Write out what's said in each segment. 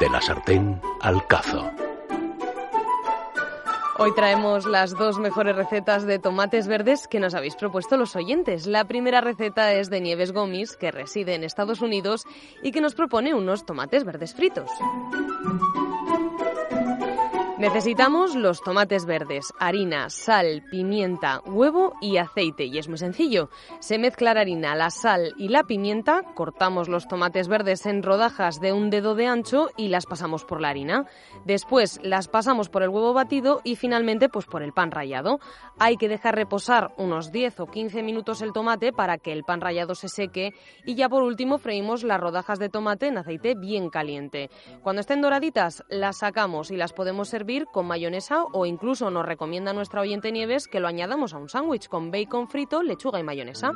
De la sartén al cazo. Hoy traemos las dos mejores recetas de tomates verdes que nos habéis propuesto los oyentes. La primera receta es de Nieves Gomis, que reside en Estados Unidos y que nos propone unos tomates verdes fritos. Necesitamos los tomates verdes, harina, sal, pimienta, huevo y aceite. Y es muy sencillo. Se mezcla la harina, la sal y la pimienta, cortamos los tomates verdes en rodajas de un dedo de ancho y las pasamos por la harina. Después las pasamos por el huevo batido y finalmente pues por el pan rallado. Hay que dejar reposar unos 10 o 15 minutos el tomate para que el pan rallado se seque y ya por último freímos las rodajas de tomate en aceite bien caliente. Cuando estén doraditas las sacamos y las podemos servir con mayonesa o incluso nos recomienda nuestra oyente Nieves que lo añadamos a un sándwich con bacon frito, lechuga y mayonesa.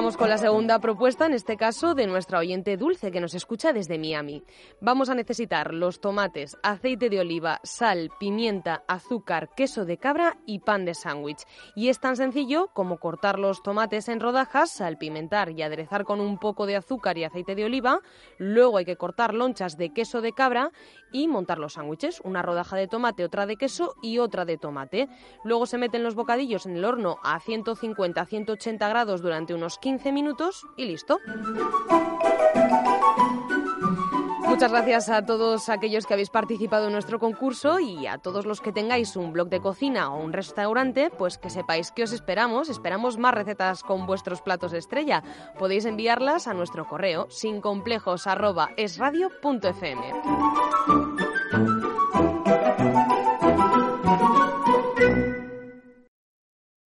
Vamos con la segunda propuesta, en este caso de nuestra oyente Dulce, que nos escucha desde Miami. Vamos a necesitar los tomates, aceite de oliva, sal, pimienta, azúcar, queso de cabra y pan de sándwich. Y es tan sencillo como cortar los tomates en rodajas, salpimentar y aderezar con un poco de azúcar y aceite de oliva. Luego hay que cortar lonchas de queso de cabra y montar los sándwiches. Una rodaja de tomate, otra de queso y otra de tomate. Luego se meten los bocadillos en el horno a 150-180 grados durante unos 15 minutos y listo. Muchas gracias a todos aquellos que habéis participado en nuestro concurso y a todos los que tengáis un blog de cocina o un restaurante, pues que sepáis que os esperamos. Esperamos más recetas con vuestros platos estrella. Podéis enviarlas a nuestro correo sin complejos esradio.fm.